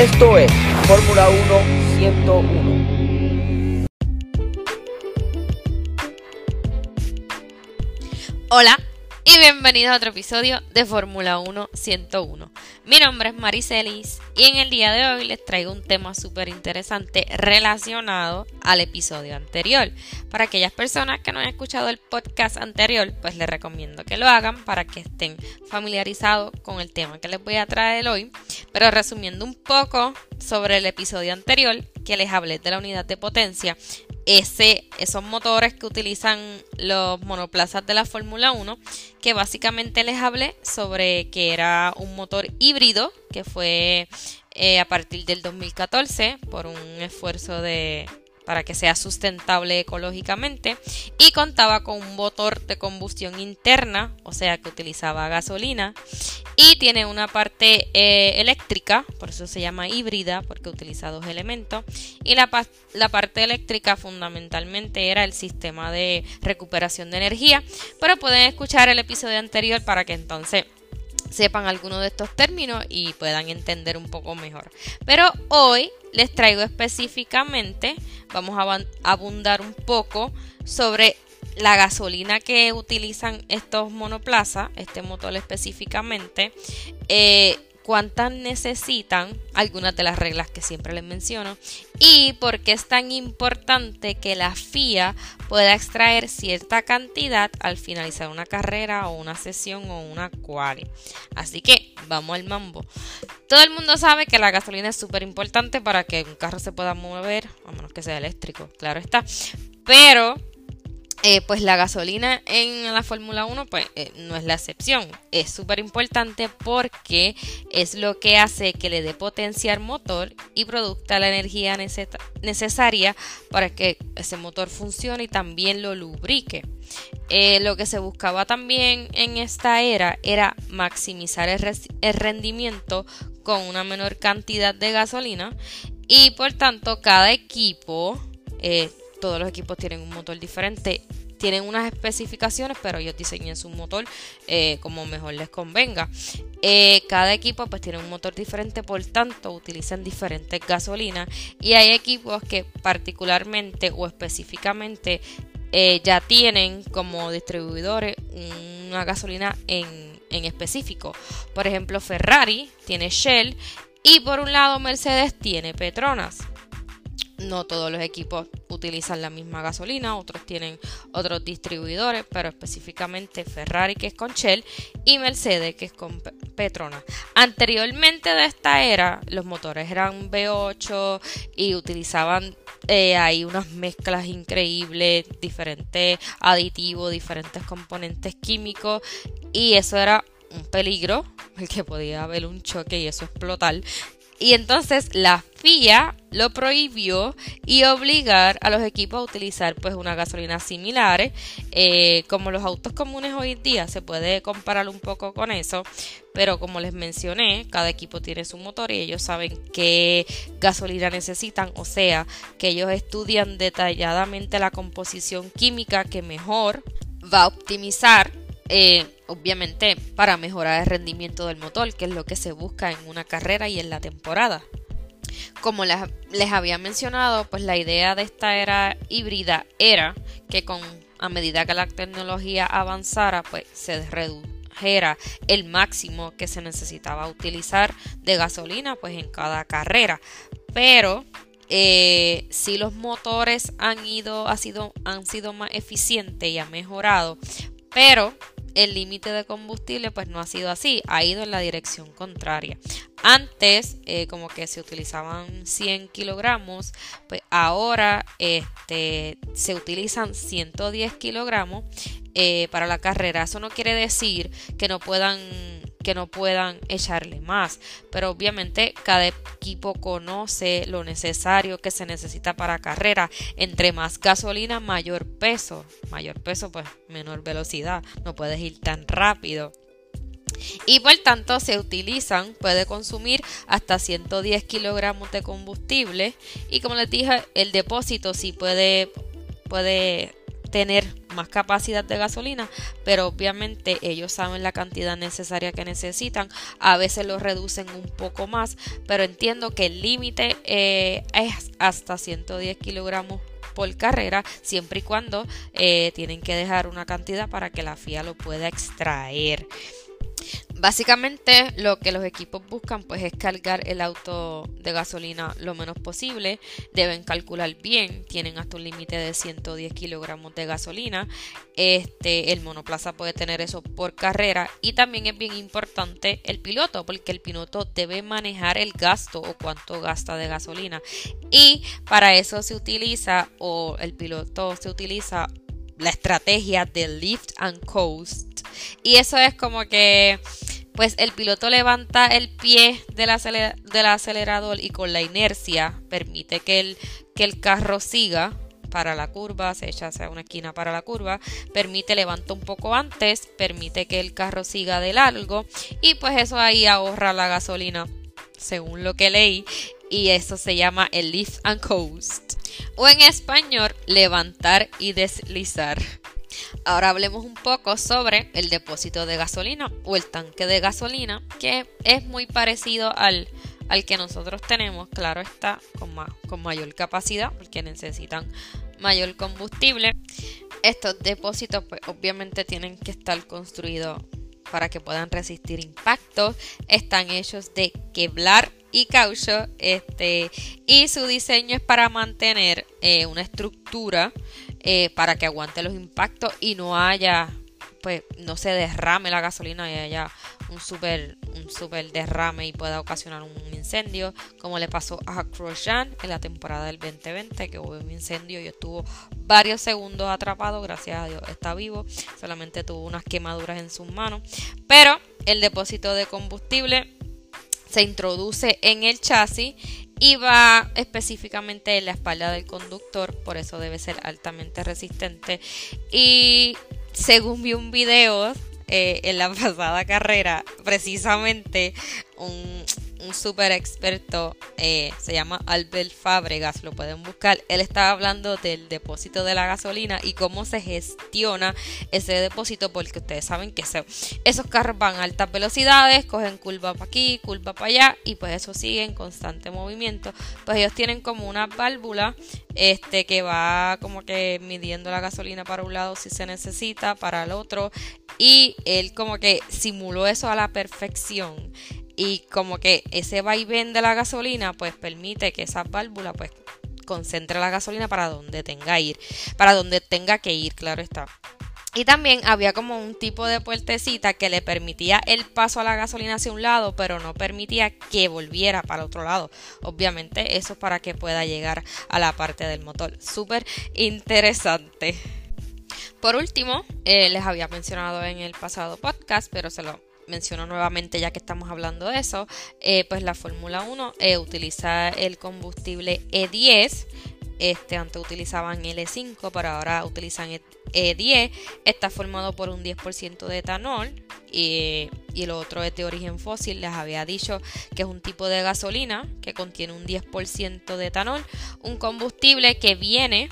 Esto es Fórmula 1 101. Hola y bienvenidos a otro episodio de Fórmula 1 101. Mi nombre es Maricelis y en el día de hoy les traigo un tema súper interesante relacionado al episodio anterior. Para aquellas personas que no han escuchado el podcast anterior, pues les recomiendo que lo hagan para que estén familiarizados con el tema que les voy a traer hoy. Pero resumiendo un poco sobre el episodio anterior, que les hablé de la unidad de potencia, ese, esos motores que utilizan los monoplazas de la Fórmula 1, que básicamente les hablé sobre que era un motor híbrido que fue eh, a partir del 2014 por un esfuerzo de para que sea sustentable ecológicamente y contaba con un motor de combustión interna, o sea que utilizaba gasolina y tiene una parte eh, eléctrica, por eso se llama híbrida porque utiliza dos elementos y la, la parte eléctrica fundamentalmente era el sistema de recuperación de energía, pero pueden escuchar el episodio anterior para que entonces sepan algunos de estos términos y puedan entender un poco mejor. Pero hoy les traigo específicamente, vamos a abundar un poco sobre la gasolina que utilizan estos monoplazas, este motor específicamente, eh, cuántas necesitan, algunas de las reglas que siempre les menciono, y por qué es tan importante que la FIA pueda extraer cierta cantidad al finalizar una carrera o una sesión o una quali. Así que vamos al mambo. Todo el mundo sabe que la gasolina es súper importante para que un carro se pueda mover, a menos que sea eléctrico, claro está. Pero eh, pues la gasolina en la Fórmula 1 pues eh, no es la excepción. Es súper importante porque es lo que hace que le dé potencia al motor y produzca la energía necesaria para que ese motor funcione y también lo lubrique. Eh, lo que se buscaba también en esta era era maximizar el, rendimiento con una menor cantidad de gasolina y por tanto cada equipo todos los equipos tienen un motor diferente. Tienen unas especificaciones, pero ellos diseñan su motor eh, como mejor les convenga. Eh, cada equipo pues tiene un motor diferente, por tanto utilizan diferentes gasolinas. Y hay equipos que particularmente o específicamente eh, ya tienen como distribuidores una gasolina en, en específico. Por ejemplo, Ferrari tiene Shell y por un lado Mercedes tiene Petronas no todos los equipos utilizan la misma gasolina, otros tienen otros distribuidores, pero específicamente Ferrari que es con Shell y Mercedes que es con Petronas. Anteriormente de esta era, los motores eran V8 y utilizaban eh, ahí unas mezclas increíbles, diferentes aditivos, diferentes componentes químicos y eso era un peligro, el que podía haber un choque y eso explotar. Y entonces la FIA lo prohibió y obligar a los equipos a utilizar pues una gasolina similares eh, como los autos comunes hoy en día. Se puede comparar un poco con eso pero como les mencioné cada equipo tiene su motor y ellos saben qué gasolina necesitan. O sea que ellos estudian detalladamente la composición química que mejor va a optimizar eh, obviamente para mejorar el rendimiento del motor, que es lo que se busca en una carrera y en la temporada. Como les, había mencionado, pues la idea de esta era híbrida era que con a medida que la tecnología avanzara, pues se redujera el máximo que se necesitaba utilizar de gasolina pues en cada carrera. Pero eh, si los motores han ido, ha sido, han sido más eficientes y han mejorado, pero el límite de combustible pues no ha sido así, ha ido en la dirección contraria. Antes eh, como que se utilizaban 100 kilogramos, pues ahora este, se utilizan 110 kilogramos eh, para la carrera. Eso no quiere decir que no puedan que no puedan echarle más. Pero obviamente cada equipo conoce lo necesario que se necesita para carrera. Entre más gasolina, mayor peso. Mayor peso, pues menor velocidad. No puedes ir tan rápido. Y por tanto se utilizan, puede consumir hasta 110 kilogramos de combustible. Y como les dije, el depósito sí puede, puede tener más capacidad de gasolina, pero obviamente ellos saben la cantidad necesaria que necesitan. A veces lo reducen un poco más, pero entiendo que el límite eh, es hasta 110 kilogramos por carrera, siempre y cuando eh, tienen que dejar una cantidad para que la FIA lo pueda extraer. Básicamente lo que los equipos buscan pues es cargar el auto de gasolina lo menos posible. Deben calcular bien, tienen hasta un límite de 110 kilogramos de gasolina. Este, el monoplaza puede tener eso por carrera y también es bien importante el piloto porque el piloto debe manejar el gasto o cuánto gasta de gasolina y para eso se utiliza o el piloto se utiliza la estrategia de lift and coast. Y eso es como que pues el piloto levanta el pie del, acelerador y con la inercia permite que el, que el carro siga para la curva, se echa hacia una esquina para la curva, permite levanta un poco antes, permite que el carro siga de largo y pues eso ahí ahorra la gasolina, según lo que leí, y eso se llama el lift and coast, o en español levantar y deslizar. Ahora hablemos un poco sobre el depósito de gasolina o el tanque de gasolina, que es muy parecido al, al que nosotros tenemos, claro está, con, con mayor capacidad, porque necesitan mayor combustible. Estos depósitos pues obviamente tienen que estar construidos para que puedan resistir impactos. Están hechos de Kevlar y caucho este, y su diseño es para mantener eh, una estructura eh, para que aguante los impactos y no haya, pues no se derrame la gasolina y haya un super, un super derrame y pueda ocasionar un incendio, como le pasó a Grosjean en la temporada del 2020, que hubo un incendio y estuvo varios segundos atrapado, gracias a Dios está vivo, solamente tuvo unas quemaduras en sus manos, pero el depósito de combustible se introduce en el chasis y va específicamente en la espalda del conductor, por eso debe ser altamente resistente. Y según vi un video eh, en la pasada carrera, precisamente un, un súper experto, eh, se llama Albert Fábregas, lo pueden buscar. Él estaba hablando del depósito de la gasolina y cómo se gestiona ese depósito, porque ustedes saben que esos carros van a altas velocidades, cogen curva para aquí, curva para allá, y pues eso sigue en constante movimiento. Pues ellos tienen como una válvula este que va como que midiendo la gasolina para un lado si se necesita, para el otro, y él como que simuló eso a la perfección y como que ese vaivén de la gasolina pues permite que esa válvula pues concentre la gasolina para donde tenga ir, para donde tenga que ir, claro está. Y también había como un tipo de puertecita que le permitía el paso a la gasolina hacia un lado, pero no permitía que volviera para otro lado. Obviamente eso es para que pueda llegar a la parte del motor. Súper interesante. Por último, eh, les había mencionado en el pasado podcast, pero se lo menciono nuevamente ya que estamos hablando de eso, eh, pues la Fórmula 1 eh, utiliza el combustible E10. Este, antes utilizaban L5, pero ahora utilizan E10. Está formado por un 10% de etanol y, y, el otro es de origen fósil. Les había dicho que es un tipo de gasolina que contiene un 10% de etanol. Un combustible que viene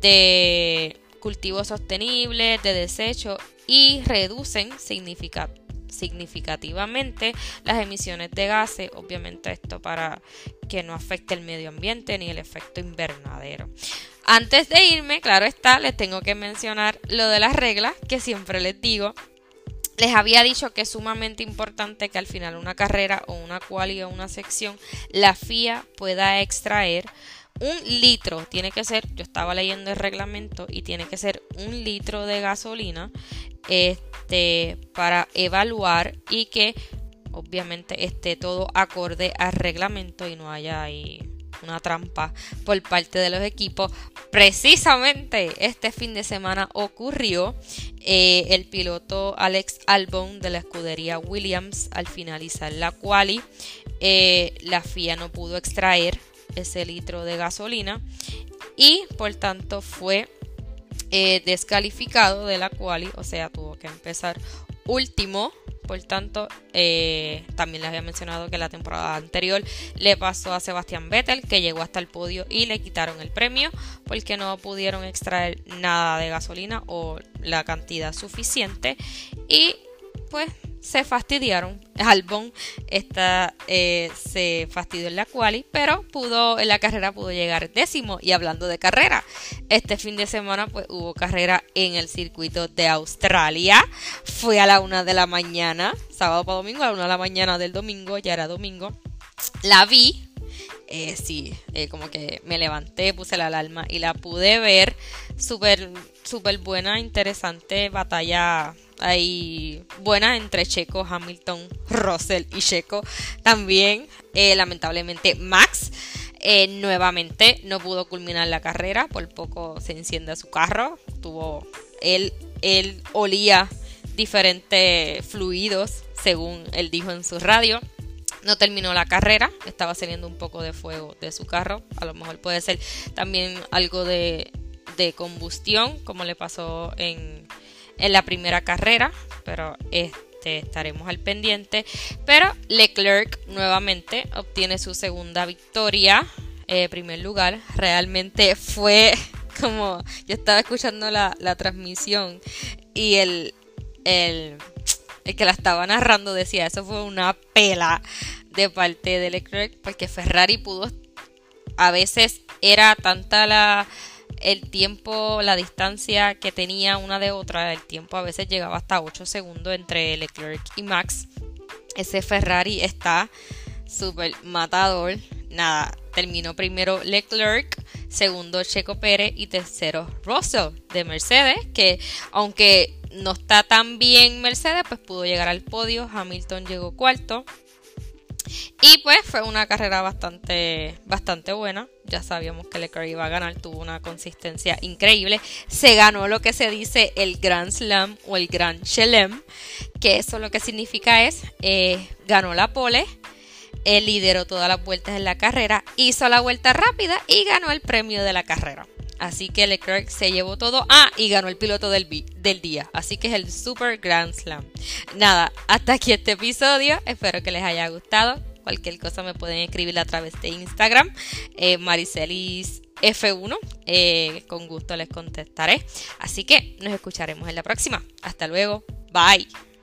de cultivos sostenibles, de desecho y reducen significativamente significativamente las emisiones de gases, obviamente esto para que no afecte el medio ambiente ni el efecto invernadero. Antes de irme, claro está, les tengo que mencionar lo de las reglas que siempre les digo. Les había dicho que es sumamente importante que al final una carrera o una quali o una sección la FIA pueda extraer un litro, tiene que ser, yo estaba leyendo el reglamento y tiene que ser un litro de gasolina este, para evaluar y que obviamente esté todo acorde al reglamento y no haya ahí una trampa por parte de los equipos. Precisamente este fin de semana ocurrió eh, el piloto Alex Albon de la escudería Williams al finalizar la quali. Eh, la FIA no pudo extraer ese litro de gasolina y por tanto fue eh, descalificado de la quali, o sea, tuvo que empezar último Por tanto, eh, también les había mencionado que la temporada anterior le pasó a Sebastián Vettel, que llegó hasta el podio y le quitaron el premio porque no pudieron extraer nada de gasolina o la cantidad suficiente. Y pues se fastidiaron. Albon está, eh, se fastidió en la quali, pero pudo, en la carrera pudo llegar décimo. Y hablando de carrera, este fin de semana pues hubo carrera en el circuito de Australia. Fue a la una de la mañana, sábado para domingo, a la una de la mañana del domingo, ya era domingo. La vi, eh, sí, eh, como que me levanté, puse la alarma y la pude ver. Súper, súper buena, interesante batalla ahí buena entre Checo, Hamilton, Russell y Checo. También, eh, lamentablemente, Max. nuevamente no pudo culminar la carrera, por poco se enciende su carro. Tuvo, él, él olía diferentes fluidos, según él dijo en su radio no terminó la carrera, estaba saliendo un poco de fuego de su carro, a lo mejor puede ser también algo de, combustión, como le pasó en, la primera carrera, pero este, estaremos al pendiente. Pero Leclerc nuevamente obtiene su segunda victoria, eh, primer lugar, realmente fue como yo estaba escuchando la, la transmisión y el, el el que la estaba narrando decía, eso fue una pela de parte de Leclerc, porque Ferrari pudo, a veces era tanta la el tiempo, la distancia que tenía una de otra, el tiempo a veces llegaba hasta 8 segundos entre Leclerc y Max. Ese Ferrari está súper matador. Nada, terminó primero Leclerc, segundo Checo Pérez y tercero Russell de Mercedes, que aunque no está tan bien Mercedes, pues pudo llegar al podio. Hamilton llegó cuarto. Y pues fue una carrera bastante, bastante buena. Ya sabíamos que Leclerc iba a ganar, tuvo una consistencia increíble. Se ganó lo que se dice el Grand Slam o el Grand Chelem, que eso lo que significa es, eh, ganó la pole, él lideró todas las vueltas en la carrera, hizo la vuelta rápida y ganó el premio de la carrera. Así que Leclerc se llevó todo. Ah, y ganó el piloto del, día. Así que es el Super Grand Slam. Nada, hasta aquí este episodio. Espero que les haya gustado. Cualquier cosa me pueden escribir a través de Instagram. Eh, Maricelis F1. Eh, con gusto les contestaré. Así que nos escucharemos en la próxima. Hasta luego. Bye.